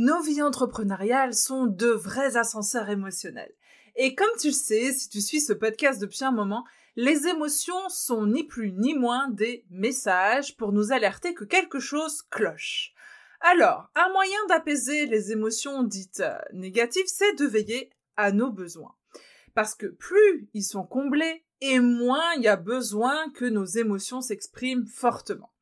nos vies entrepreneuriales sont de vrais ascenseurs émotionnels. Et comme tu le sais, si tu suis ce podcast depuis un moment, les émotions sont ni plus ni moins des messages pour nous alerter que quelque chose cloche. Alors, un moyen d'apaiser les émotions dites euh, négatives, c'est de veiller à nos besoins. Parce que plus ils sont comblés, et moins il y a besoin que nos émotions s'expriment fortement.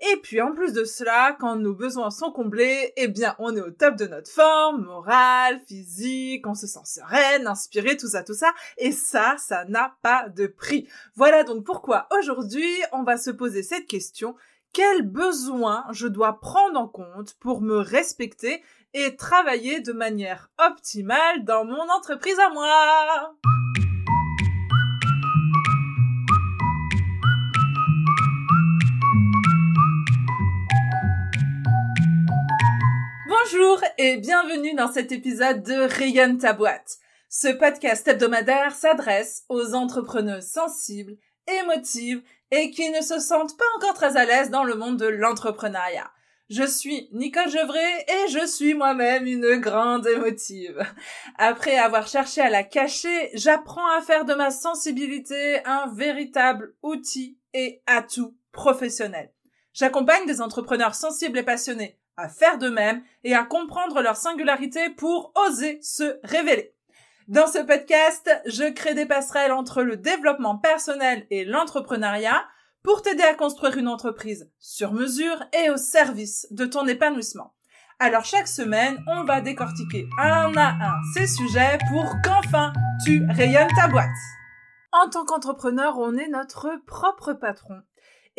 Et puis en plus de cela, quand nos besoins sont comblés, eh bien on est au top de notre forme, morale, physique, on se sent sereine, inspirée, tout ça, tout ça. Et ça, ça n'a pas de prix. Voilà donc pourquoi aujourd'hui on va se poser cette question. Quels besoins je dois prendre en compte pour me respecter et travailler de manière optimale dans mon entreprise à moi? Bonjour et bienvenue dans cet épisode de Rayonne ta boîte. Ce podcast hebdomadaire s'adresse aux entrepreneurs sensibles, émotives et qui ne se sentent pas encore très à l'aise dans le monde de l'entrepreneuriat. Je suis Nicole Gevray et je suis moi-même une grande émotive. Après avoir cherché à la cacher, j'apprends à faire de ma sensibilité un véritable outil et atout professionnel. J'accompagne des entrepreneurs sensibles et passionnés à faire de même et à comprendre leur singularité pour oser se révéler. Dans ce podcast, je crée des passerelles entre le développement personnel et l'entrepreneuriat pour t'aider à construire une entreprise sur mesure et au service de ton épanouissement. Alors chaque semaine, on va décortiquer un à un ces sujets pour qu'enfin tu rayonnes ta boîte. En tant qu'entrepreneur, on est notre propre patron.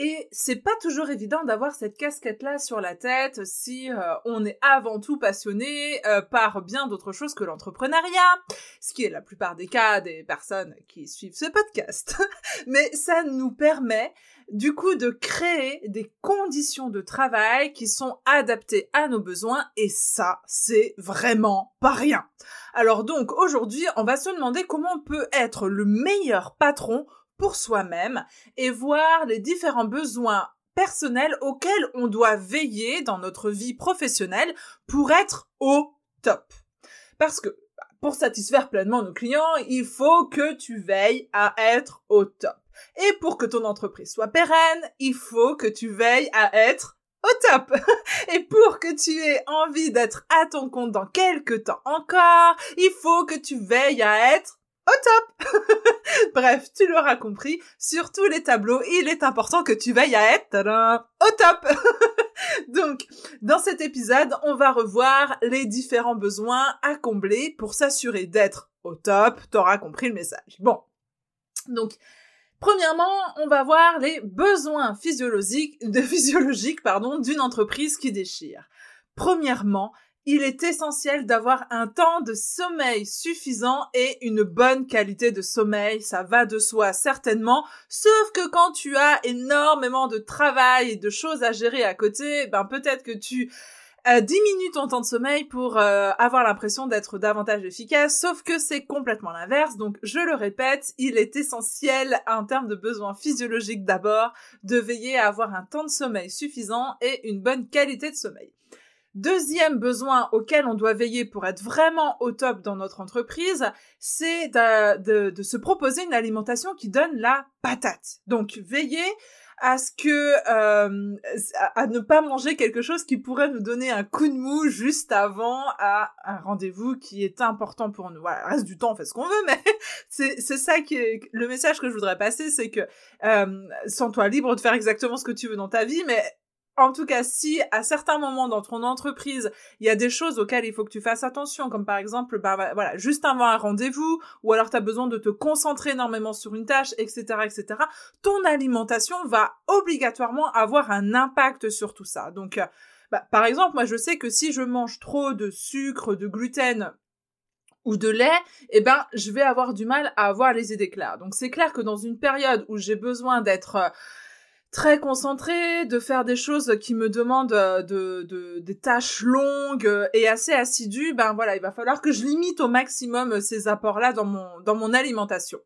Et c'est pas toujours évident d'avoir cette casquette-là sur la tête si euh, on est avant tout passionné euh, par bien d'autres choses que l'entrepreneuriat, ce qui est la plupart des cas des personnes qui suivent ce podcast. Mais ça nous permet du coup de créer des conditions de travail qui sont adaptées à nos besoins et ça, c'est vraiment pas rien. Alors donc aujourd'hui, on va se demander comment on peut être le meilleur patron pour soi-même et voir les différents besoins personnels auxquels on doit veiller dans notre vie professionnelle pour être au top. Parce que pour satisfaire pleinement nos clients, il faut que tu veilles à être au top. Et pour que ton entreprise soit pérenne, il faut que tu veilles à être au top. Et pour que tu aies envie d'être à ton compte dans quelques temps encore, il faut que tu veilles à être au top Bref, tu l'auras compris, sur tous les tableaux, il est important que tu veilles à être au top Donc, dans cet épisode, on va revoir les différents besoins à combler pour s'assurer d'être au top. T'auras compris le message. Bon. Donc, Premièrement, on va voir les besoins physiologiques, de physiologiques, pardon, d'une entreprise qui déchire. Premièrement, il est essentiel d'avoir un temps de sommeil suffisant et une bonne qualité de sommeil. Ça va de soi certainement. Sauf que quand tu as énormément de travail et de choses à gérer à côté, ben peut-être que tu euh, ton temps de sommeil pour euh, avoir l'impression d'être davantage efficace, sauf que c'est complètement l'inverse. Donc je le répète, il est essentiel en termes de besoins physiologiques d'abord de veiller à avoir un temps de sommeil suffisant et une bonne qualité de sommeil. Deuxième besoin auquel on doit veiller pour être vraiment au top dans notre entreprise, c'est de, se proposer une alimentation qui donne la patate. Donc veiller à ce que euh, à ne pas manger quelque chose qui pourrait nous donner un coup de mou juste avant à un rendez-vous qui est important pour nous. Voilà, reste du temps, on fait ce qu'on veut, mais c'est c'est ça qui est le message que je voudrais passer, c'est que euh, sens-toi libre de faire exactement ce que tu veux dans ta vie, mais en tout cas, si à certains moments dans ton entreprise, il y a des choses auxquelles il faut que tu fasses attention, comme par exemple, bah voilà, juste avant un rendez-vous, ou alors tu as besoin de te concentrer énormément sur une tâche, etc., etc., ton alimentation va obligatoirement avoir un impact sur tout ça. Donc, euh, bah, par exemple, moi je sais que si je mange trop de sucre, de gluten, ou de lait, eh ben, je vais avoir du mal à avoir les idées claires. Donc, c'est clair que dans une période où j'ai besoin d'être euh, très concentré, de faire des choses qui me demandent euh, de, de, des tâches longues euh, et assez assidues, ben voilà, il va falloir que je limite au maximum euh, ces apports-là dans mon, dans mon alimentation.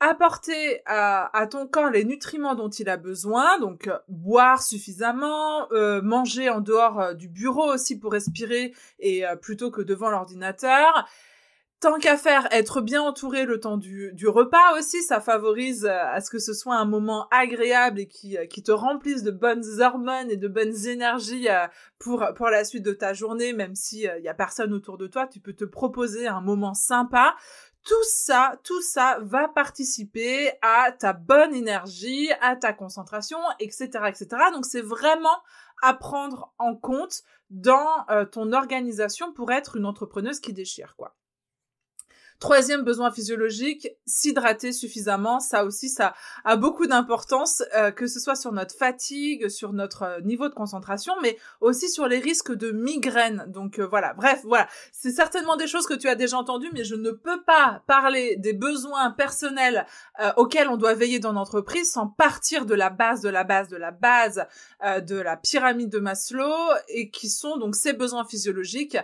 apporter à, ton corps les nutriments dont il a besoin, donc boire suffisamment, manger en dehors du bureau aussi pour respirer et plutôt que devant l'ordinateur. Tant qu'à faire, être bien entouré le temps du, du, repas aussi, ça favorise à ce que ce soit un moment agréable et qui, qui te remplisse de bonnes hormones et de bonnes énergies pour, pour la suite de ta journée, même si il y a personne autour de toi, tu peux te proposer un moment sympa tout ça, tout ça va participer à ta bonne énergie, à ta concentration, etc., etc. Donc c'est vraiment à prendre en compte dans euh, ton organisation pour être une entrepreneuse qui déchire, quoi. Troisième besoin physiologique, s'hydrater suffisamment. Ça aussi, ça a beaucoup d'importance, euh, que ce soit sur notre fatigue, sur notre euh, niveau de concentration, mais aussi sur les risques de migraine. Donc euh, voilà, bref, voilà. C'est certainement des choses que tu as déjà entendues, mais je ne peux pas parler des besoins personnels auxquels on doit veiller dans l'entreprise sans partir de la base, de la base, de la base de la pyramide de Maslow, et qui sont donc ces besoins physiologiques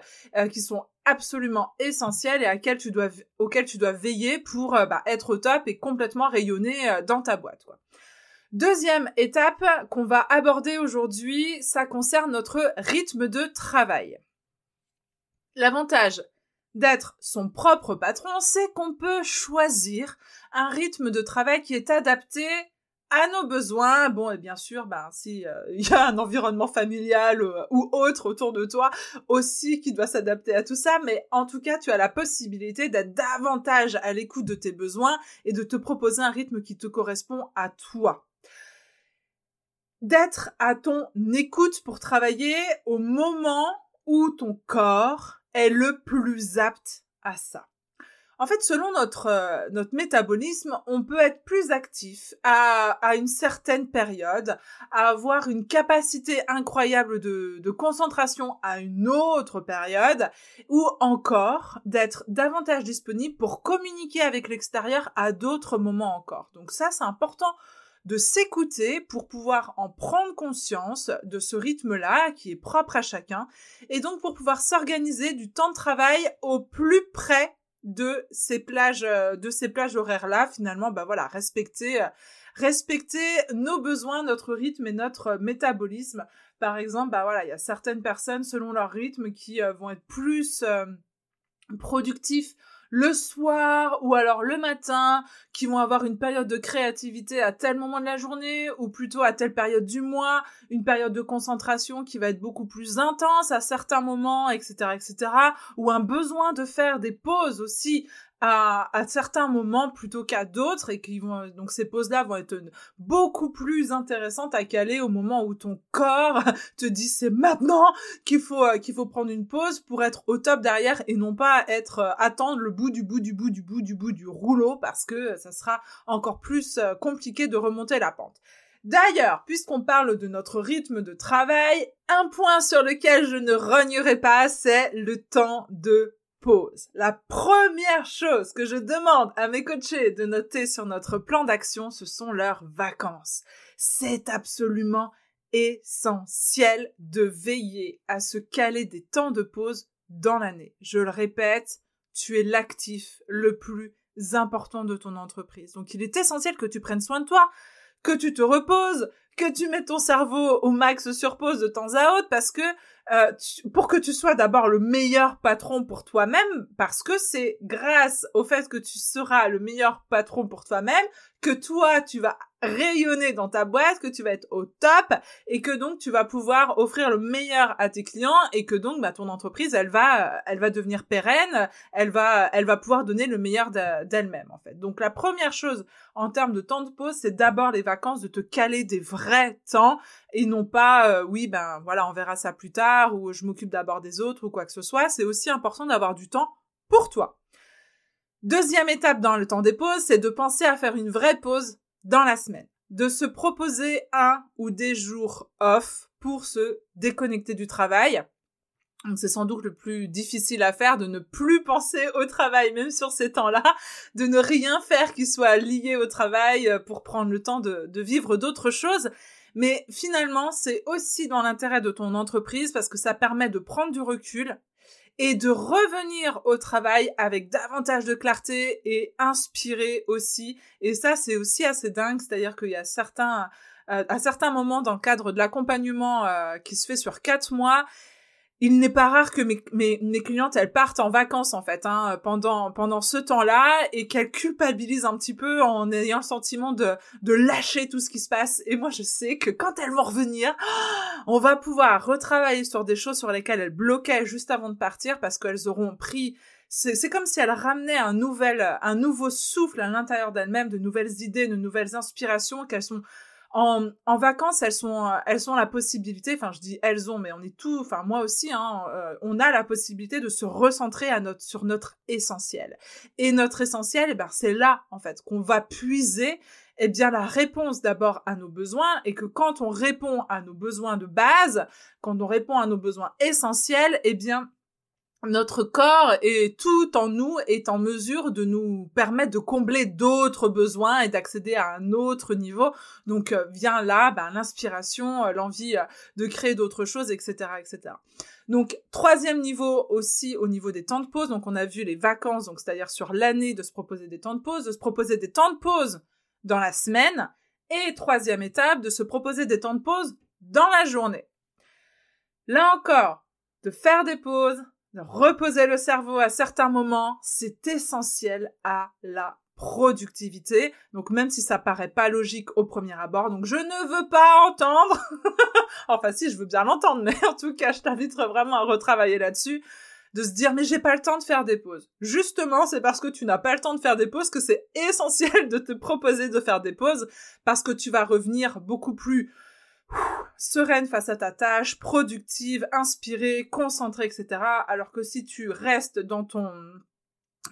qui sont absolument essentiel et à tu dois, auquel tu dois veiller pour euh, bah, être au top et complètement rayonner euh, dans ta boîte. Deuxième étape qu'on va aborder aujourd'hui, ça concerne notre rythme de travail. L'avantage d'être son propre patron, c'est qu'on peut choisir un rythme de travail qui est adapté à nos besoins. Bon, et bien sûr, ben si euh, il y a un environnement familial euh, ou autre autour de toi aussi qui doit s'adapter à tout ça, mais en tout cas, tu as la possibilité d'être davantage à l'écoute de tes besoins et de te proposer un rythme qui te correspond à toi. D'être à ton écoute pour travailler au moment où ton corps est le plus apte à ça. En fait, selon notre euh, notre métabolisme, on peut être plus actif à, à une certaine période, à avoir une capacité incroyable de, de concentration à une autre période, ou encore d'être davantage disponible pour communiquer avec l'extérieur à d'autres moments encore. Donc ça, c'est important de s'écouter pour pouvoir en prendre conscience de ce rythme-là qui est propre à chacun et donc pour pouvoir s'organiser du temps de travail au plus près de ces plages euh, de horaires là finalement bah voilà respecter euh, respecter nos besoins notre rythme et notre métabolisme. Par exemple bah voilà il y a certaines personnes selon leur rythme qui euh, vont être plus productifs le soir ou alors le matin, qui vont avoir une période de créativité à tel moment de la journée ou plutôt à telle période du mois, une période de concentration qui va être beaucoup plus intense à certains moments, etc., etc., ou un besoin de faire des pauses aussi à, à certains moments plutôt qu'à d'autres et qui vont donc ces pauses là vont être beaucoup plus intéressantes à caler au moment où ton corps te dit c'est maintenant qu'il faut euh, qu'il faut prendre une pause pour être au top derrière et non pas être euh, attendre le bout du bout du bout du bout du bout du rouleau parce que ça sera encore plus euh, compliqué de remonter la pente. D'ailleurs, puisqu'on parle de notre rythme de travail, un point sur lequel je ne rognerai pas, c'est le temps de La première chose que je demande à mes coachés de noter sur notre plan d'action, ce sont leurs vacances. C'est absolument essentiel de veiller à se caler des temps de pause dans l'année. Je le répète, tu es l'actif le plus important de ton entreprise. Donc il est essentiel que tu prennes soin de toi, que tu te reposes, que tu mets ton cerveau au max sur pause de temps à autre parce que euh, pour que tu sois d'abord le meilleur patron pour toi-même parce que c'est grâce au fait que tu seras le meilleur patron pour toi-même que toi tu vas rayonner dans ta boîte, que tu vas être au top et que donc tu vas pouvoir offrir le meilleur à tes clients et que donc bah, ton entreprise elle va elle va devenir pérenne, elle va elle va pouvoir donner le meilleur d'elle-même en fait. Donc la première chose en termes de temps de pause, c'est d'abord les vacances de te caler des vrais temps et non pas euh, oui ben voilà, on verra ça plus tard ou je m'occupe d'abord des autres ou quoi que ce soit, c'est aussi important d'avoir du temps pour toi. Deuxième étape dans le temps des pauses, c'est de penser à faire une vraie pause dans la semaine. De se proposer un ou des jours off pour se déconnecter du travail. C'est sans doute le plus difficile à faire de ne plus penser au travail, même sur ces temps-là, de ne rien faire qui soit lié au travail euh, pour prendre le temps de, de vivre d'autres choses. Mais finalement, c'est aussi dans l'intérêt de ton entreprise parce que ça permet de prendre du recul et de revenir au travail avec davantage de clarté et inspiré aussi. Et ça, c'est aussi assez dingue, c'est-à-dire qu'il y a certains, euh, à certains moments dans le cadre de l'accompagnement euh, qui se fait sur quatre mois, il n'est pas rare que mes, mes, clientes elles partent en vacances en fait hein, pendant pendant ce temps-là et qu'elles culpabilisent un petit peu en ayant le sentiment de de lâcher tout ce qui se passe. Et moi je sais que quand elles vont revenir on va pouvoir retravailler sur des choses sur lesquelles elles bloquaient juste avant de partir parce qu'elles auront pris c'est comme si elles ramenaient un nouvel un nouveau souffle à l'intérieur d'elles-mêmes de nouvelles idées de nouvelles inspirations qu'elles sont en, en, vacances, elles sont, euh, elles ont la possibilité, enfin je dis elles ont, mais on est tout, enfin moi aussi, hein, euh, on a la possibilité de se recentrer à notre, sur notre essentiel. Et notre essentiel, eh ben, c'est là en fait qu'on va puiser eh bien la réponse d'abord à nos besoins et que quand on répond à nos besoins de base, quand on répond à nos besoins essentiels, eh bien notre corps et tout en nous est en mesure de nous permettre de combler d'autres besoins et d'accéder à un autre niveau. Donc euh, vient là ben, l'inspiration, euh, l'envie euh, de créer d'autres choses, etc., etc. Donc troisième niveau aussi au niveau des temps de pause. Donc on a vu les vacances, donc c'est-à-dire sur l'année de se proposer des temps de pause, de se proposer des temps de pause dans la semaine. Et troisième étape, de se proposer des temps de pause dans la journée. Là encore, de faire des pauses, reposer le cerveau à certains moments, c'est essentiel à la productivité. Donc même si ça paraît pas logique au premier abord, donc je ne veux pas entendre. enfin si, je veux bien l'entendre, mais en tout cas, je t'invite vraiment à retravailler là-dessus de se dire mais j'ai pas le temps de faire des pauses. Justement, c'est parce que tu n'as pas le temps de faire des pauses que c'est essentiel de te proposer de faire des pauses parce que tu vas revenir beaucoup plus sereine face à ta tâche, productive, inspirée, concentrée, etc. Alors que si tu restes dans ton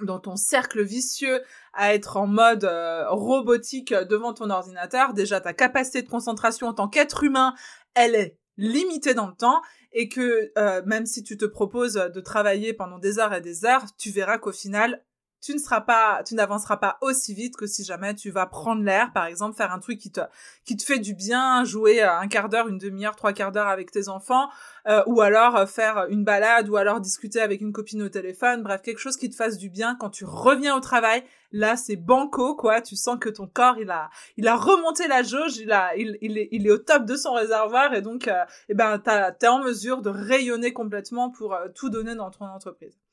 dans ton cercle vicieux à être en mode euh, robotique devant ton ordinateur, déjà ta capacité de concentration en tant qu'être humain, elle est limitée dans le temps et que euh, même si tu te proposes de travailler pendant des heures et des heures, tu verras qu'au final, tu ne seras pas, tu n'avanceras pas aussi vite que si jamais tu vas prendre l'air, par exemple, faire un truc qui te, qui te fait du bien, jouer euh, un quart d'heure, une demi-heure, trois quarts d'heure avec tes enfants, euh, ou alors euh, faire une balade, ou alors discuter avec une copine au téléphone, bref, quelque chose qui te fasse du bien quand tu reviens au travail. Là, c'est banco, quoi. Tu sens que ton corps, il a, il a remonté la jauge, il a, il, il est, il est au top de son réservoir, et donc, eh ben, t'es en mesure de rayonner complètement pour tout donner dans ton entreprise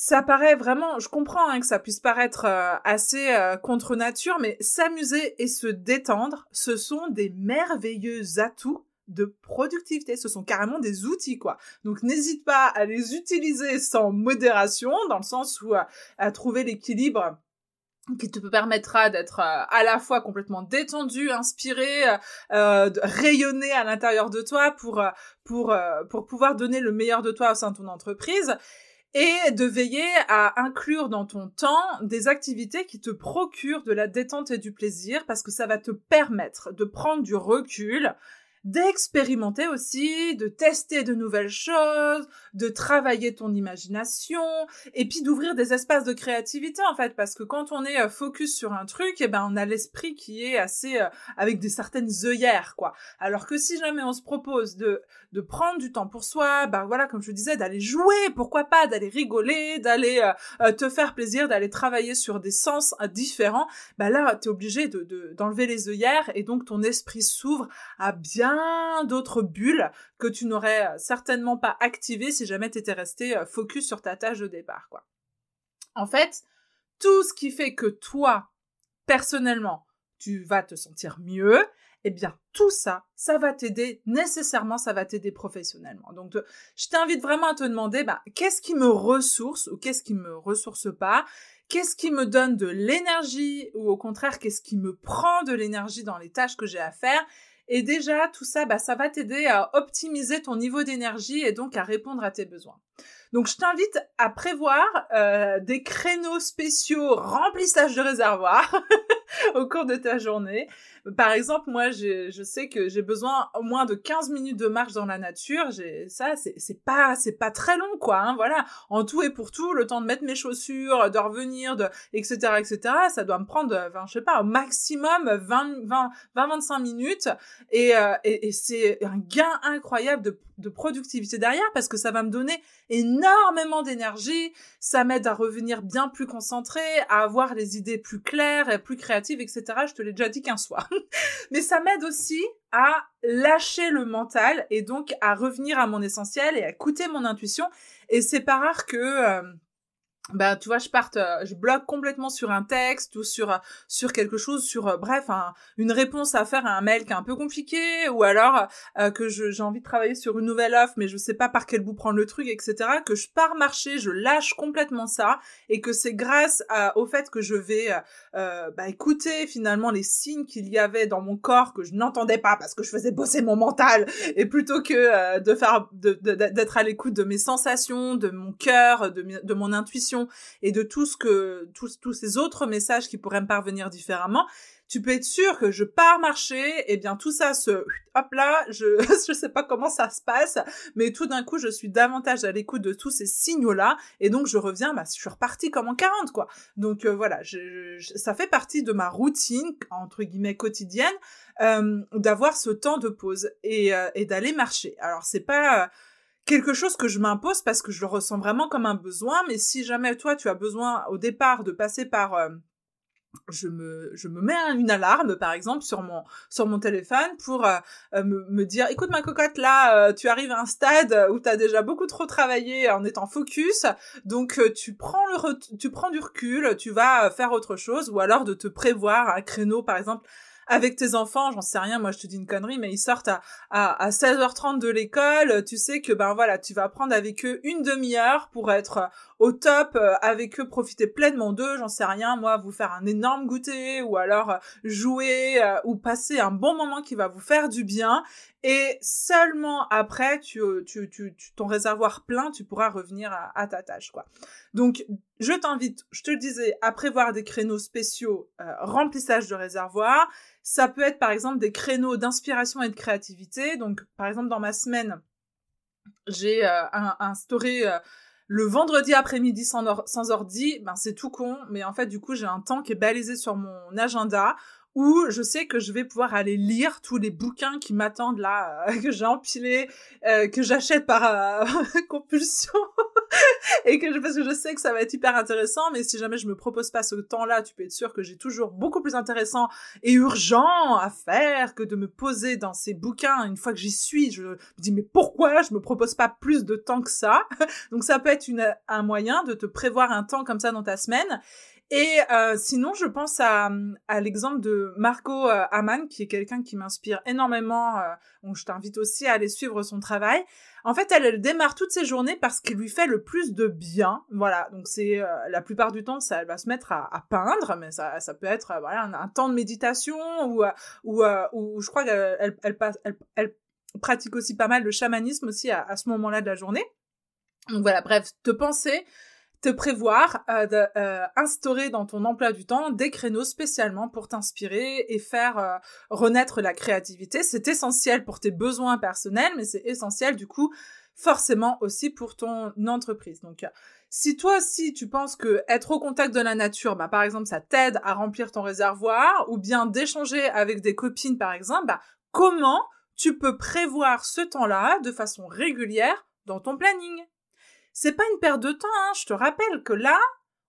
ça paraît vraiment, je comprends hein, que ça puisse paraître euh, assez euh, contre nature, mais s'amuser et se détendre, ce sont des merveilleux atouts de productivité. Ce sont carrément des outils, quoi. Donc n'hésite pas à les utiliser sans modération, dans le sens où euh, à trouver l'équilibre qui te permettra d'être à la fois complètement détendu, inspiré, de rayonner à l'intérieur de toi pour pour pour pouvoir donner le meilleur de toi au sein de ton entreprise et de veiller à inclure dans ton temps des activités qui te procurent de la détente et du plaisir parce que ça va te permettre de prendre du recul d'expérimenter aussi, de tester de nouvelles choses, de travailler ton imagination, et puis d'ouvrir des espaces de créativité en fait, parce que quand on est euh, focus sur un truc, eh ben on a l'esprit qui est assez euh, avec des certaines œillères quoi. Alors que si jamais on se propose de de prendre du temps pour soi, ben voilà comme je disais, d'aller jouer, pourquoi pas, d'aller rigoler, d'aller euh, te faire plaisir, d'aller travailler sur des sens différents, ben là t'es obligé de d'enlever les œillères et donc ton esprit s'ouvre à bien d'autres bulles que tu n'aurais euh, certainement pas activées si jamais tu étais resté euh, focus sur ta tâche de départ, quoi. En fait, tout ce qui fait que toi, personnellement, tu vas te sentir mieux, eh bien, tout ça, ça va t'aider, nécessairement, ça va t'aider professionnellement. Donc, je t'invite vraiment à te demander, bah, qu'est-ce qui me ressource ou qu'est-ce qui me ressource pas? Qu'est-ce qui me donne de l'énergie ou au contraire, qu'est-ce qui me prend de l'énergie dans les tâches que j'ai à faire? Et déjà, tout ça, bah, ça va t'aider à optimiser ton niveau d'énergie et donc à répondre à tes besoins. Donc, je t'invite à prévoir euh, des créneaux spéciaux remplissage de réservoir au cours de ta journée. Par exemple, moi, je sais que j'ai besoin au moins de 15 minutes de marche dans la nature. J'ai ça, c'est pas c'est pas très long, quoi. Hein, voilà, en tout et pour tout, le temps de mettre mes chaussures, de revenir, de etc. etc. Ça doit me prendre, enfin, je sais pas, au maximum 20 20 20 25 minutes. Et euh, et, et c'est un gain incroyable de de productivité derrière parce que ça va me donner énormément d'énergie, ça m'aide à revenir bien plus concentré, à avoir les idées plus claires et plus créatives, etc. Je te l'ai déjà dit qu'un soir. Mais ça m'aide aussi à lâcher le mental et donc à revenir à mon essentiel et à écouter mon intuition. Et c'est pas rare que... Euh, bah tu vois je parte euh, je bloque complètement sur un texte ou sur euh, sur quelque chose sur euh, bref une réponse à faire à un mail qui est un peu compliqué ou alors que j'ai envie de travailler sur une nouvelle offre mais je sais pas par quel bout prendre le truc etc que je pars marcher je lâche complètement ça et que c'est grâce au fait que je vais bah, écouter finalement les signes qu'il y avait dans mon corps que je n'entendais pas parce que je faisais bosser mon mental et plutôt que de faire d'être à l'écoute de mes sensations de mon cœur de, de mon intuition et de tout ce que tous ces autres messages qui pourraient me parvenir différemment, tu peux être sûr que je pars marcher, et bien tout ça se hop là, je je sais pas comment ça se passe, mais tout d'un coup je suis davantage à l'écoute de tous ces signaux là, et donc je reviens, bah je suis repartie comme en 40 quoi. Donc euh, voilà, ça fait partie de ma routine entre guillemets quotidienne euh, d'avoir ce temps de pause et, euh, et d'aller marcher. Alors c'est pas quelque chose que je m'impose parce que je le ressens vraiment comme un besoin. Mais si jamais toi, tu as besoin au départ de passer par... Euh, je me, je me mets une alarme, par exemple, sur mon, sur mon téléphone pour euh, euh, me, dire, écoute ma cocotte, là, tu arrives à un stade où tu as déjà beaucoup trop travaillé en étant focus, donc tu prends le, tu prends du recul, tu vas faire autre chose, ou alors de te prévoir un créneau, par exemple, avec tes enfants, j'en sais rien, moi je te dis une connerie, mais ils sortent à, à, à 16h30 de l'école, tu sais que ben voilà, tu vas prendre avec eux une demi-heure pour être au top euh, avec eux, profiter pleinement d'eux, j'en sais rien, moi, vous faire un énorme goûter ou alors euh, jouer euh, ou passer un bon moment qui va vous faire du bien. Et seulement après, tu, tu, tu, ton réservoir plein, tu pourras revenir à, ta tâche, quoi. Donc, je t'invite, je te le disais, à prévoir des créneaux spéciaux remplissage de réservoir. Ça peut être, par exemple, des créneaux d'inspiration et de créativité. Donc, par exemple, dans ma semaine, j'ai instauré le vendredi après-midi sans, sans ordi, ben c'est tout con, mais en fait du coup j'ai un temps qui est balisé sur mon agenda où je sais que je vais pouvoir aller lire tous les bouquins qui m'attendent là, euh, que j'ai empilés, euh, que j'achète par euh, compulsion, et que je, parce que je sais que ça va être hyper intéressant, mais si jamais je me propose pas ce temps-là, tu peux être sûr que j'ai toujours beaucoup plus intéressant et urgent à faire que de me poser dans ces bouquins. Une fois que j'y suis, je me dis mais pourquoi je me propose pas plus de temps que ça? Donc ça peut être une, un moyen de te prévoir un temps comme ça dans ta semaine. Et euh, sinon, je pense à, à l'exemple de Marco euh, Aman, qui est quelqu'un qui m'inspire énormément. Euh, donc, je t'invite aussi à aller suivre son travail. En fait, elle, elle démarre toutes ses journées parce qu'il lui fait le plus de bien. Voilà, donc c'est euh, la plupart du temps, ça, elle va se mettre à, à peindre, mais ça, ça peut être voilà un, temps de méditation ou ou, ou je crois qu'elle elle, elle, elle, pratique aussi pas mal le chamanisme aussi à, à ce moment-là de la journée. Donc voilà, bref, te penser te prévoir euh, euh, instaurer dans ton emploi du temps des créneaux spécialement pour t'inspirer et faire euh, renaître la créativité. C'est essentiel pour tes besoins personnels, mais c'est essentiel du coup forcément aussi pour ton entreprise. Donc si toi aussi tu penses que être au contact de la nature, bah, par exemple, ça t'aide à remplir ton réservoir, ou bien d'échanger avec des copines par exemple, bah, comment tu peux prévoir ce temps-là de façon régulière dans ton planning? C'est pas une perte de temps, hein. Je te rappelle que là,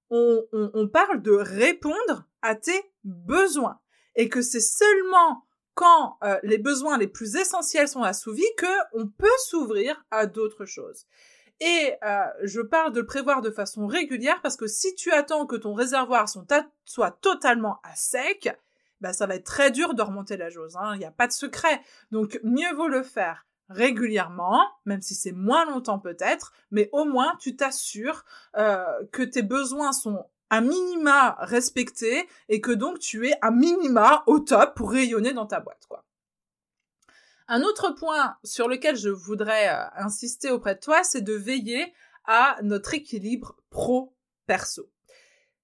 on, on, parle de répondre à tes besoins. Et que c'est seulement quand euh, les besoins les plus essentiels sont assouvis que on peut s'ouvrir à d'autres choses. Et euh, je parle de le prévoir de façon régulière parce que si tu attends que ton réservoir soit totalement à sec, bah ça va être très dur de remonter la chose. Hein. Il n'y a pas de secret. Donc mieux vaut le faire régulièrement, même si c'est moins longtemps peut-être, mais au moins tu t'assures euh, que tes besoins sont à minima respectés et que donc tu es à minima au top pour rayonner dans ta boîte, quoi. Un autre point sur lequel je voudrais euh, insister auprès de toi, c'est de veiller à notre équilibre pro-perso.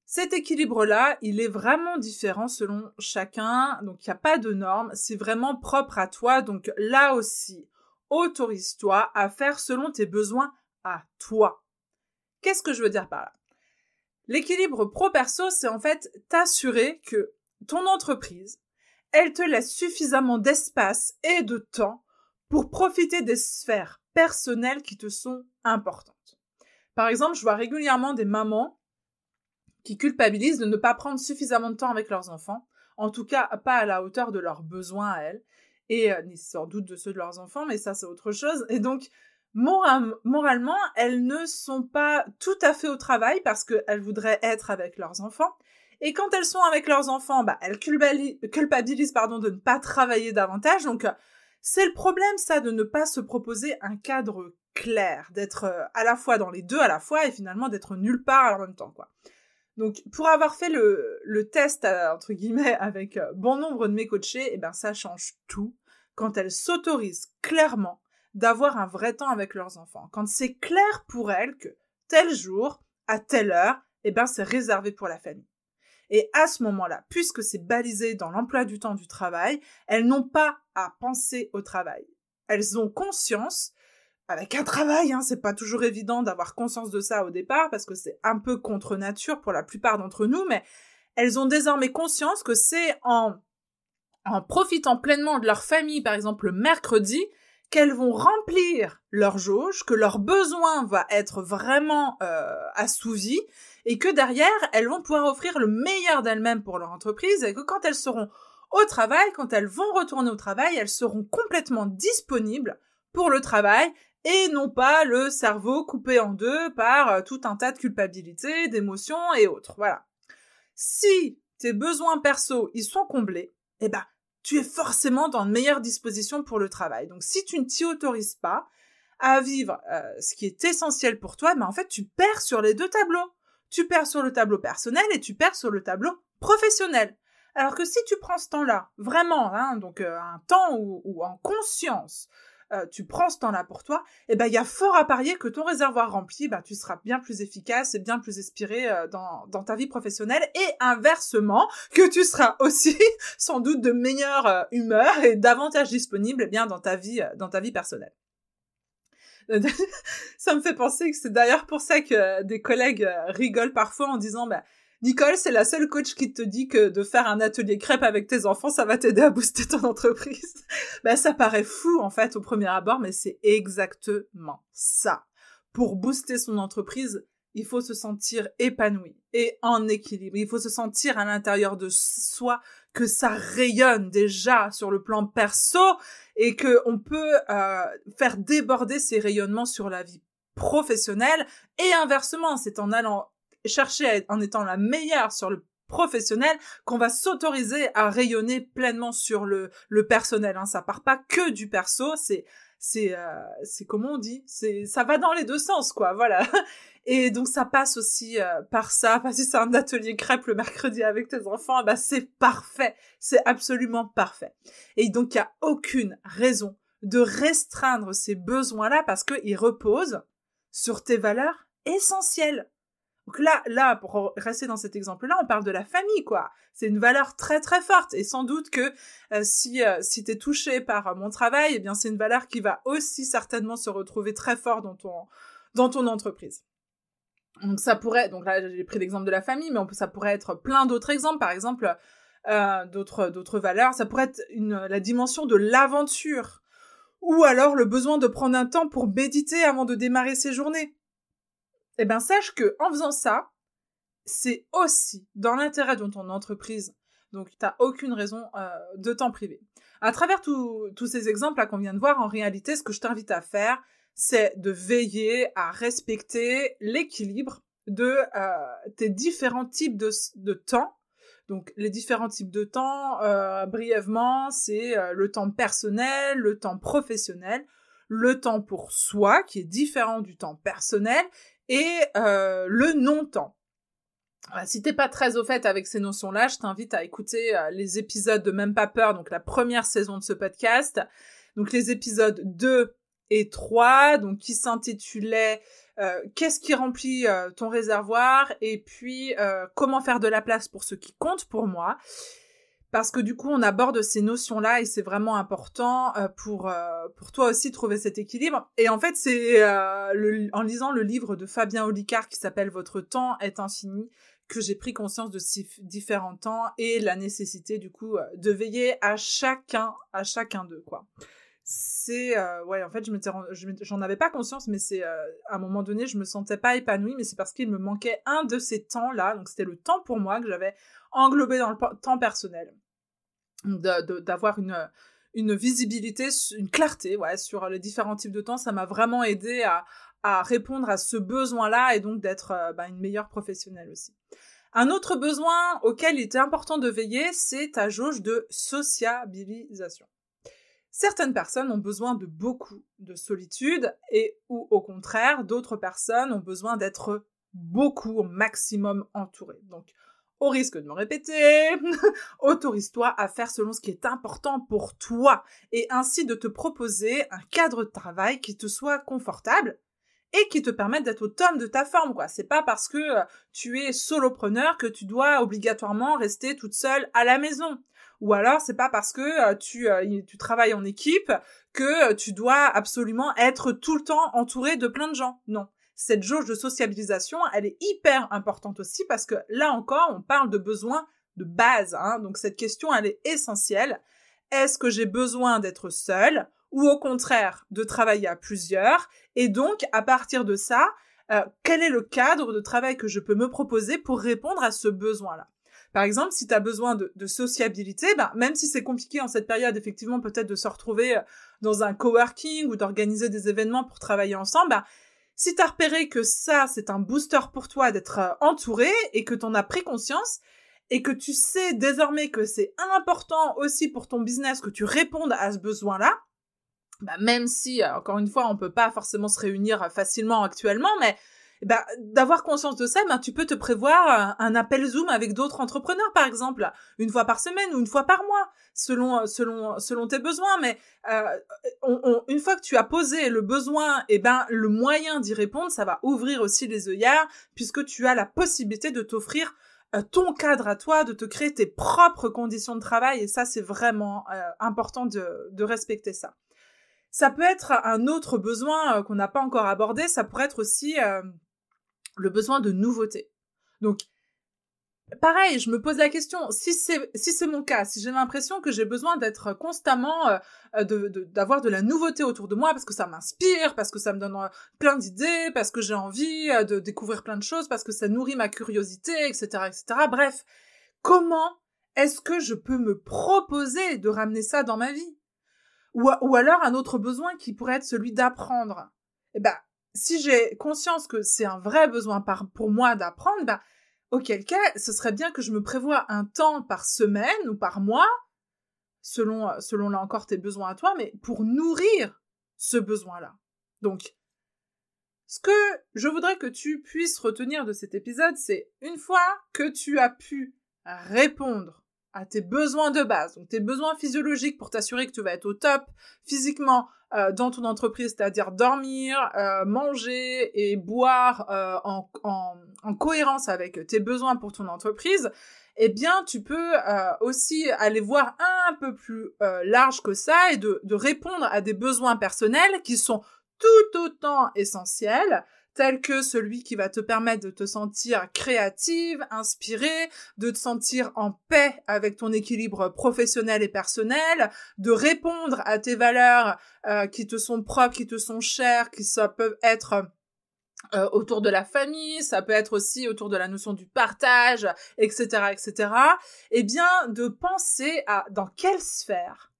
Cet équilibre-là, il est vraiment différent selon chacun, donc il n'y a pas de norme, c'est vraiment propre à toi, donc là aussi, autorise-toi à faire selon tes besoins à toi. Qu'est-ce que je veux dire par là? L'équilibre pro-perso, c'est en fait t'assurer que ton entreprise, elle te laisse suffisamment d'espace et de temps pour profiter des sphères personnelles qui te sont importantes. Par exemple, je vois régulièrement des mamans qui culpabilisent de ne pas prendre suffisamment de temps avec leurs enfants, en tout cas pas à la hauteur de leurs besoins à elles, et euh, sans doute de ceux de leurs enfants, mais ça c'est autre chose. Et donc, moralement, elles ne sont pas tout à fait au travail parce qu'elles voudraient être avec leurs enfants. Et quand elles sont avec leurs enfants, bah, elles culpabilisent, pardon, de ne pas travailler davantage. Donc, euh, c'est le problème, ça, de ne pas se proposer un cadre clair, d'être euh, à la fois dans les deux à la fois et finalement d'être nulle part en même temps, quoi. Donc, pour avoir fait le, test, euh, entre guillemets, avec bon nombre de mes coachés, eh ben, ça change tout quand elles s'autorisent clairement d'avoir un vrai temps avec leurs enfants. Quand c'est clair pour elles que tel jour, à telle heure, eh ben, c'est réservé pour la famille. Et à ce moment-là, puisque c'est balisé dans l'emploi du temps du travail, elles n'ont pas à penser au travail. Elles ont conscience, avec un travail, hein, c'est pas toujours évident d'avoir conscience de ça au départ, parce que c'est un peu contre nature pour la plupart d'entre nous, mais elles ont désormais conscience que c'est en, en profitant pleinement de leur famille, par exemple le mercredi, qu'elles vont remplir leur jauge, que leur besoin va être vraiment euh, assouvi, et que derrière, elles vont pouvoir offrir le meilleur d'elles-mêmes pour leur entreprise, et que quand elles seront au travail, quand elles vont retourner au travail, elles seront complètement disponibles pour le travail, et non pas le cerveau coupé en deux par euh, tout un tas de culpabilité, d'émotions et autres. Voilà. Si tes besoins perso, ils sont comblés, eh ben, tu es forcément dans de meilleures dispositions pour le travail. Donc si tu ne t'y autorises pas à vivre euh, ce qui est essentiel pour toi, ben, en fait tu perds sur les deux tableaux. Tu perds sur le tableau personnel et tu perds sur le tableau professionnel. Alors que si tu prends ce temps-là, vraiment, hein, donc euh, un temps où, en conscience, euh, tu prends ce temps-là pour toi, eh ben il y a fort à parier que ton réservoir rempli, ben, tu seras bien plus efficace et bien plus inspiré euh, dans, dans, ta vie professionnelle et inversement que tu seras aussi sans doute de meilleure euh, humeur et davantage disponible eh bien dans ta vie dans ta vie personnelle. ça me fait penser que c'est d'ailleurs pour ça que des collègues rigolent parfois en disant bah Nicole, c'est la seule coach qui te dit que de faire un atelier crêpe avec tes enfants, ça va t'aider à booster ton entreprise. ben, ça paraît fou, en fait, au premier abord, mais c'est exactement ça. Pour booster son entreprise, il faut se sentir épanoui et en équilibre. Il faut se sentir à l'intérieur de soi que ça rayonne déjà sur le plan perso et que on peut euh, faire déborder ces rayonnements sur la vie professionnelle et inversement, c'est en allant chercher en étant la meilleure sur le professionnel qu'on va s'autoriser à rayonner pleinement sur le, le personnel. Hein. Ça part pas que du perso, c'est c'est euh, c'est comment on dit c'est ça va dans les deux sens quoi voilà et donc ça passe aussi euh, par ça parce que c'est un atelier crêpe le mercredi avec tes enfants bah c'est parfait c'est absolument parfait et donc il y a aucune raison de restreindre ces besoins là parce qu'ils reposent sur tes valeurs essentielles donc là, là, pour rester dans cet exemple-là, on parle de la famille, quoi. C'est une valeur très très forte et sans doute que euh, si euh, si t'es touché par euh, mon travail, eh bien c'est une valeur qui va aussi certainement se retrouver très fort dans ton dans ton entreprise. Donc ça pourrait, donc là j'ai pris l'exemple de la famille, mais ça pourrait être plein d'autres exemples. Par exemple, euh, d'autres d'autres valeurs. Ça pourrait être une, la dimension de l'aventure ou alors le besoin de prendre un temps pour méditer avant de démarrer ses journées eh ben sache que en faisant ça, c'est aussi dans l'intérêt de ton entreprise. Donc t'as aucune raison euh, de t'en priver. À travers tous ces exemples qu'on vient de voir, en réalité, ce que je t'invite à faire, c'est de veiller à respecter l'équilibre de euh, tes différents types de, temps. Donc les différents types de temps, euh, brièvement, c'est le temps personnel, le temps professionnel, le temps pour soi, qui est différent du temps personnel, et euh, le non-temps. Si t'es pas très au fait avec ces notions-là, je t'invite à écouter euh, les épisodes de Même pas peur, donc la première saison de ce podcast. Donc les épisodes 2 et 3, donc qui s'intitulaient euh, qu'est-ce qui remplit euh, ton réservoir? et puis euh, comment faire de la place pour ce qui compte pour moi? Parce que du coup, on aborde ces notions-là et c'est vraiment important pour pour toi aussi trouver cet équilibre. Et en fait, c'est en lisant le livre de Fabien Olicard qui s'appelle Votre temps est infini que j'ai pris conscience de ces différents temps et la nécessité du coup de veiller à chacun à chacun d'eux c'est euh, ouais en fait je m'étais j'en avais pas conscience mais c'est euh, à un moment donné je me sentais pas épanouie mais c'est parce qu'il me manquait un de ces temps là donc c'était le temps pour moi que j'avais englobé dans le temps personnel d'avoir une une visibilité une clarté ouais sur les différents types de temps. Ça m'a vraiment aidé à, répondre à ce besoin là et donc d'être euh, bah, une meilleure professionnelle aussi. Un autre besoin auquel il était important de veiller c'est ta jauge de sociabilisation. Certaines personnes ont besoin de beaucoup de solitude et ou au contraire, d'autres personnes ont besoin d'être beaucoup au maximum entourées. Donc, au risque de me répéter, autorise-toi à faire selon ce qui est important pour toi et ainsi de te proposer un cadre de travail qui te soit confortable et qui te permette d'être au top de ta forme, quoi. C'est pas parce que euh, tu es solopreneur que tu dois obligatoirement rester toute seule à la maison. Ou alors, c'est pas parce que euh, tu, euh, tu travailles en équipe que tu dois absolument être tout le temps entouré de plein de gens. Non. Cette jauge de sociabilisation, elle est hyper importante aussi parce que là encore, on parle de besoins de base. Hein. Donc cette question, elle est essentielle. Est-ce que j'ai besoin d'être seule ou au contraire de travailler à plusieurs? Et donc, à partir de ça, quel est le cadre de travail que je peux me proposer pour répondre à ce besoin-là? Par exemple, si tu as besoin de, sociabilité, bah, même si c'est compliqué en cette période, effectivement, peut-être de se retrouver euh, dans un coworking ou d'organiser des événements pour travailler ensemble, bah, si tu as repéré que ça, c'est un booster pour toi d'être euh, entouré et que tu en as pris conscience, et que tu sais désormais que c'est important aussi pour ton business que tu répondes à ce besoin-là, bah, même si, euh, encore une fois, on peut pas forcément se réunir facilement actuellement, mais ben, d'avoir conscience de ça, ben, tu peux te prévoir un appel Zoom avec d'autres entrepreneurs, par exemple, une fois par semaine ou une fois par mois, selon, selon, selon tes besoins. Mais euh, une fois que tu as posé le besoin, et eh ben, le moyen d'y répondre, ça va ouvrir aussi les œillères, puisque tu as la possibilité de t'offrir euh, ton cadre à toi, de te créer tes propres conditions de travail, et ça, c'est vraiment euh, important de, de respecter ça. Ça peut être un autre besoin qu'on n'a pas encore abordé, ça pourrait être aussi le besoin de nouveauté. Donc, pareil, je me pose la question, si c'est si c'est mon cas, si j'ai l'impression que j'ai besoin d'être constamment euh, de d'avoir de, la nouveauté autour de moi parce que ça m'inspire, parce que ça me donne euh, plein d'idées, parce que j'ai envie euh, de découvrir plein de choses, parce que ça nourrit ma curiosité, etc., etc. Bref, comment est-ce que je peux me proposer de ramener ça dans ma vie? Ou, ou alors un autre besoin qui pourrait être celui d'apprendre? Eh ben, si j'ai conscience que c'est un vrai besoin pour moi d'apprendre, bah, auquel cas, ce serait bien que je me prévoie un temps par semaine ou par mois, selon, selon là encore tes besoins à toi, mais pour nourrir ce besoin-là. Donc, ce que je voudrais que tu puisses retenir de cet épisode, c'est une fois que tu as pu répondre à tes besoins de base, donc tes besoins physiologiques pour t'assurer que tu vas être au top physiquement, euh, dans ton entreprise, c'est-à-dire dormir, euh, manger et boire euh, en, en, en, cohérence avec tes besoins pour ton entreprise, eh bien, tu peux aussi aller voir un peu plus large que ça et de, de répondre à des besoins personnels qui sont tout autant essentiels tel que celui qui va te permettre de te sentir créative, inspirée, de te sentir en paix avec ton équilibre professionnel et personnel, de répondre à tes valeurs euh, qui te sont propres, qui te sont chères, qui ça peuvent être euh, autour de la famille, ça peut être aussi autour de la notion du partage, etc., etc. Eh bien, de penser à dans quelle sphère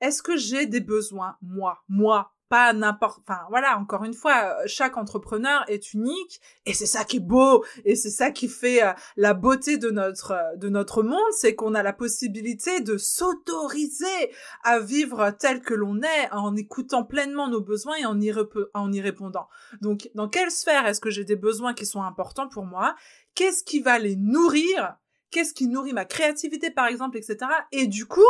est-ce que j'ai des besoins, moi, moi, pas n'importe enfin voilà encore une fois euh, chaque entrepreneur est unique et c'est ça qui est beau et c'est ça qui fait euh, la beauté de notre euh, de notre monde c'est qu'on a la possibilité de s'autoriser à vivre tel que l'on est en écoutant pleinement nos besoins et en y, en y répondant. Donc dans quelle sphère est-ce que j'ai des besoins qui sont importants pour moi? Qu'est-ce qui va les nourrir? Qu'est-ce qui nourrit ma créativité par exemple etc et du coup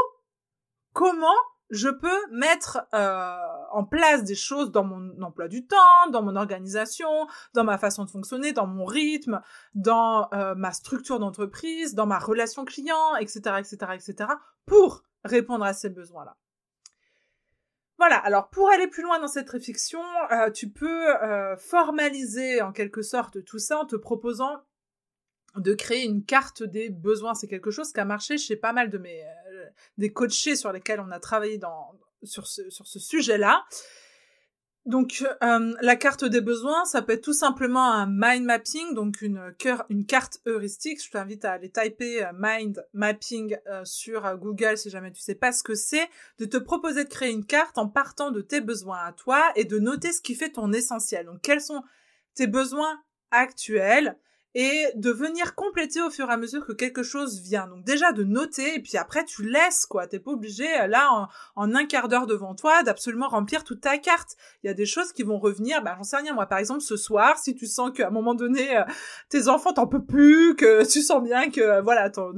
comment je peux mettre euh, en place des choses dans mon emploi du temps, dans mon organisation, dans ma façon de fonctionner, dans mon rythme, dans euh, ma structure d'entreprise, dans ma relation client, etc., etc., etc., pour répondre à ces besoins-là. Voilà, alors pour aller plus loin dans cette réflexion, euh, tu peux formaliser en quelque sorte tout ça en te proposant de créer une carte des besoins. C'est quelque chose qui a marché chez pas mal de mes euh, des coachés sur lesquels on a travaillé sur ce, sujet-là. Donc euh, la carte des besoins, ça peut être tout simplement un mind mapping, donc une, carte heuristique. Je t'invite à aller typer euh, mind mapping sur Google si jamais tu sais pas ce que c'est, de te proposer de créer une carte en partant de tes besoins à toi et de noter ce qui fait ton essentiel. Donc quels sont tes besoins actuels? Et de venir compléter au fur et à mesure que quelque chose vient. Donc déjà de noter et puis après tu laisses quoi. T'es pas obligé euh, là en, un quart d'heure devant toi d'absolument remplir toute ta carte. Il y a des choses qui vont revenir. Bah j'en sais rien moi. Par exemple ce soir, si tu sens qu'à un moment donné euh, tes enfants t'en peux plus, que tu sens bien que euh, voilà ton,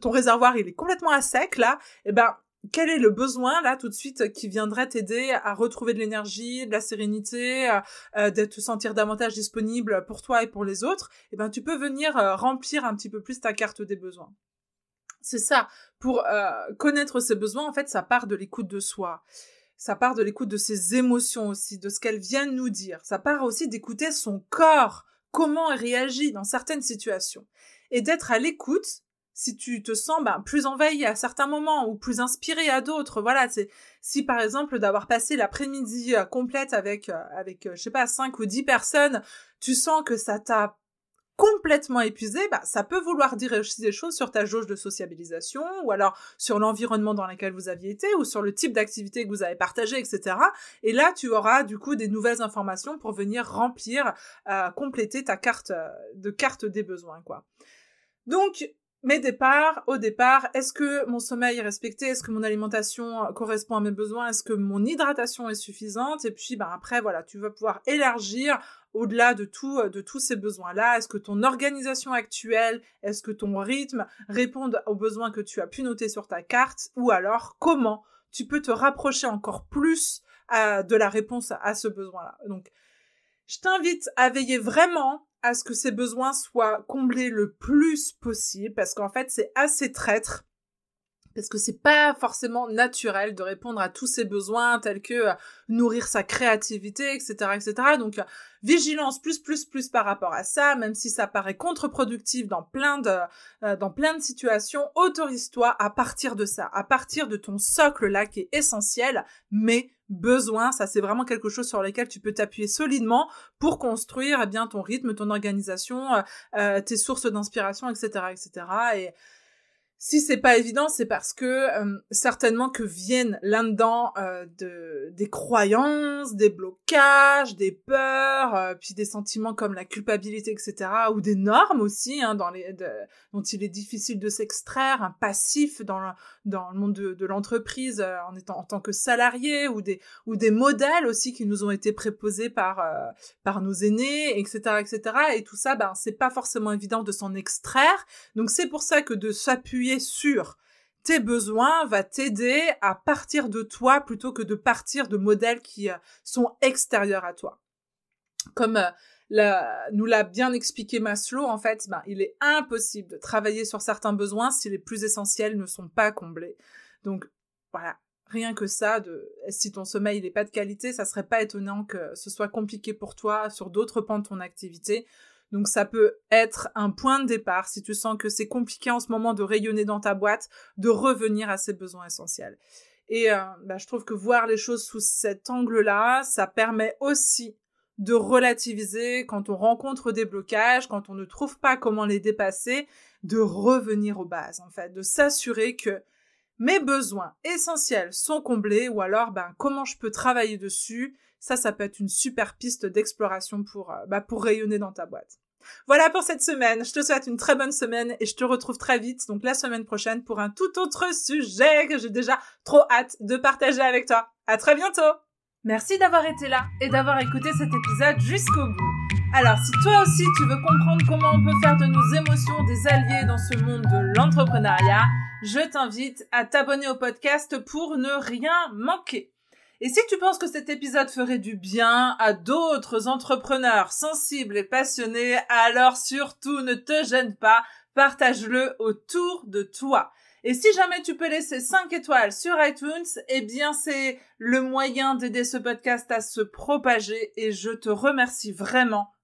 ton réservoir il est complètement à sec là, et eh ben quel est le besoin là tout de suite qui viendrait t'aider à retrouver de l'énergie, de la sérénité, euh, de te sentir davantage disponible pour toi et pour les autres, eh ben tu peux venir euh, remplir un petit peu plus ta carte des besoins. C'est ça. Pour euh, connaître ses besoins, en fait, ça part de l'écoute de soi. Ça part de l'écoute de ses émotions aussi, de ce qu'elles viennent nous dire. Ça part aussi d'écouter son corps, comment elle réagit dans certaines situations. Et d'être à l'écoute si tu te sens bah, plus envahi à certains moments ou plus inspiré à d'autres, voilà, c'est si par exemple d'avoir passé l'après-midi euh, complète avec euh, avec euh, je sais pas 5 ou 10 personnes, tu sens que ça t'a complètement épuisé, bah, ça peut vouloir dire aussi des choses sur ta jauge de sociabilisation, ou alors sur l'environnement dans lequel vous aviez été, ou sur le type d'activité que vous avez partagé, etc. Et là, tu auras du coup des nouvelles informations pour venir remplir, compléter ta carte de carte des besoins, quoi. Donc, mes départs, au départ, est-ce que mon sommeil est respecté? Est-ce que mon alimentation euh, correspond à mes besoins? Est-ce que mon hydratation est suffisante? Et puis, ben après, voilà, tu vas pouvoir élargir au-delà de tout, euh, de tous ces besoins-là. Est-ce que ton organisation actuelle, est-ce que ton rythme répondent aux besoins que tu as pu noter sur ta carte? Ou alors, comment tu peux te rapprocher encore plus euh, de la réponse à ce besoin-là? Donc, je t'invite à veiller vraiment à ce que ses besoins soient comblés le plus possible parce qu'en fait c'est assez traître parce que c'est pas forcément naturel de répondre à tous ses besoins tels que euh, nourrir sa créativité, etc., etc. Donc euh, vigilance plus plus plus par rapport à ça, même si ça paraît contre-productif dans plein de euh, dans plein de situations, autorise-toi à partir de ça, à partir de ton socle là qui est essentiel, mais besoin, ça c'est vraiment quelque chose sur lequel tu peux t'appuyer solidement pour construire eh bien ton rythme, ton organisation, tes sources d'inspiration, etc., etc. Et si c'est pas évident, c'est parce que euh, certainement que viennent là-dedans euh, de, des croyances, des blocages, des peurs, euh, puis des sentiments comme la culpabilité, etc., ou des normes aussi, hein, dans les, dont il est difficile de s'extraire, un passif dans le, dans le monde de, de l'entreprise en étant en tant que salarié, ou des ou des modèles aussi qui nous ont été préposés par par nos aînés, etc., etc. Et tout ça, ben c'est pas forcément évident de s'en extraire. Donc c'est pour ça que de s'appuyer sur tes besoins va t'aider à partir de toi plutôt que de partir de modèles qui euh, sont extérieurs à toi. Comme euh, nous l'a bien expliqué Maslow, en fait, ben, il est impossible de travailler sur certains besoins si les plus essentiels ne sont pas comblés. Donc voilà, rien que ça, si ton sommeil n'est pas de qualité, ça serait pas étonnant que ce soit compliqué pour toi sur d'autres pans de ton activité. Donc ça peut être un point de départ si tu sens que c'est compliqué en ce moment de rayonner dans ta boîte, de revenir à ses besoins essentiels. Et euh, bah, je trouve que voir les choses sous cet angle-là, ça permet aussi de relativiser quand on rencontre des blocages, quand on ne trouve pas comment les dépasser, de revenir aux bases en fait, de s'assurer que mes besoins essentiels sont comblés ou alors ben comment je peux travailler dessus? Ça, ça peut être une super piste d'exploration pour, euh, bah, pour rayonner dans ta boîte. Voilà pour cette semaine. Je te souhaite une très bonne semaine et je te retrouve très vite, donc la semaine prochaine, pour un tout autre sujet que j'ai déjà trop hâte de partager avec toi. À très bientôt! Merci d'avoir été là et d'avoir écouté cet épisode jusqu'au bout. Alors si toi aussi tu veux comprendre comment on peut faire de nos émotions des alliés dans ce monde de l'entrepreneuriat, je t'invite à t'abonner au podcast pour ne rien manquer. Et si tu penses que cet épisode ferait du bien à d'autres entrepreneurs sensibles et passionnés, alors surtout ne te gêne pas, partage-le autour de toi. Et si jamais tu peux laisser 5 étoiles sur iTunes, eh bien c'est le moyen d'aider ce podcast à se propager et je te remercie vraiment,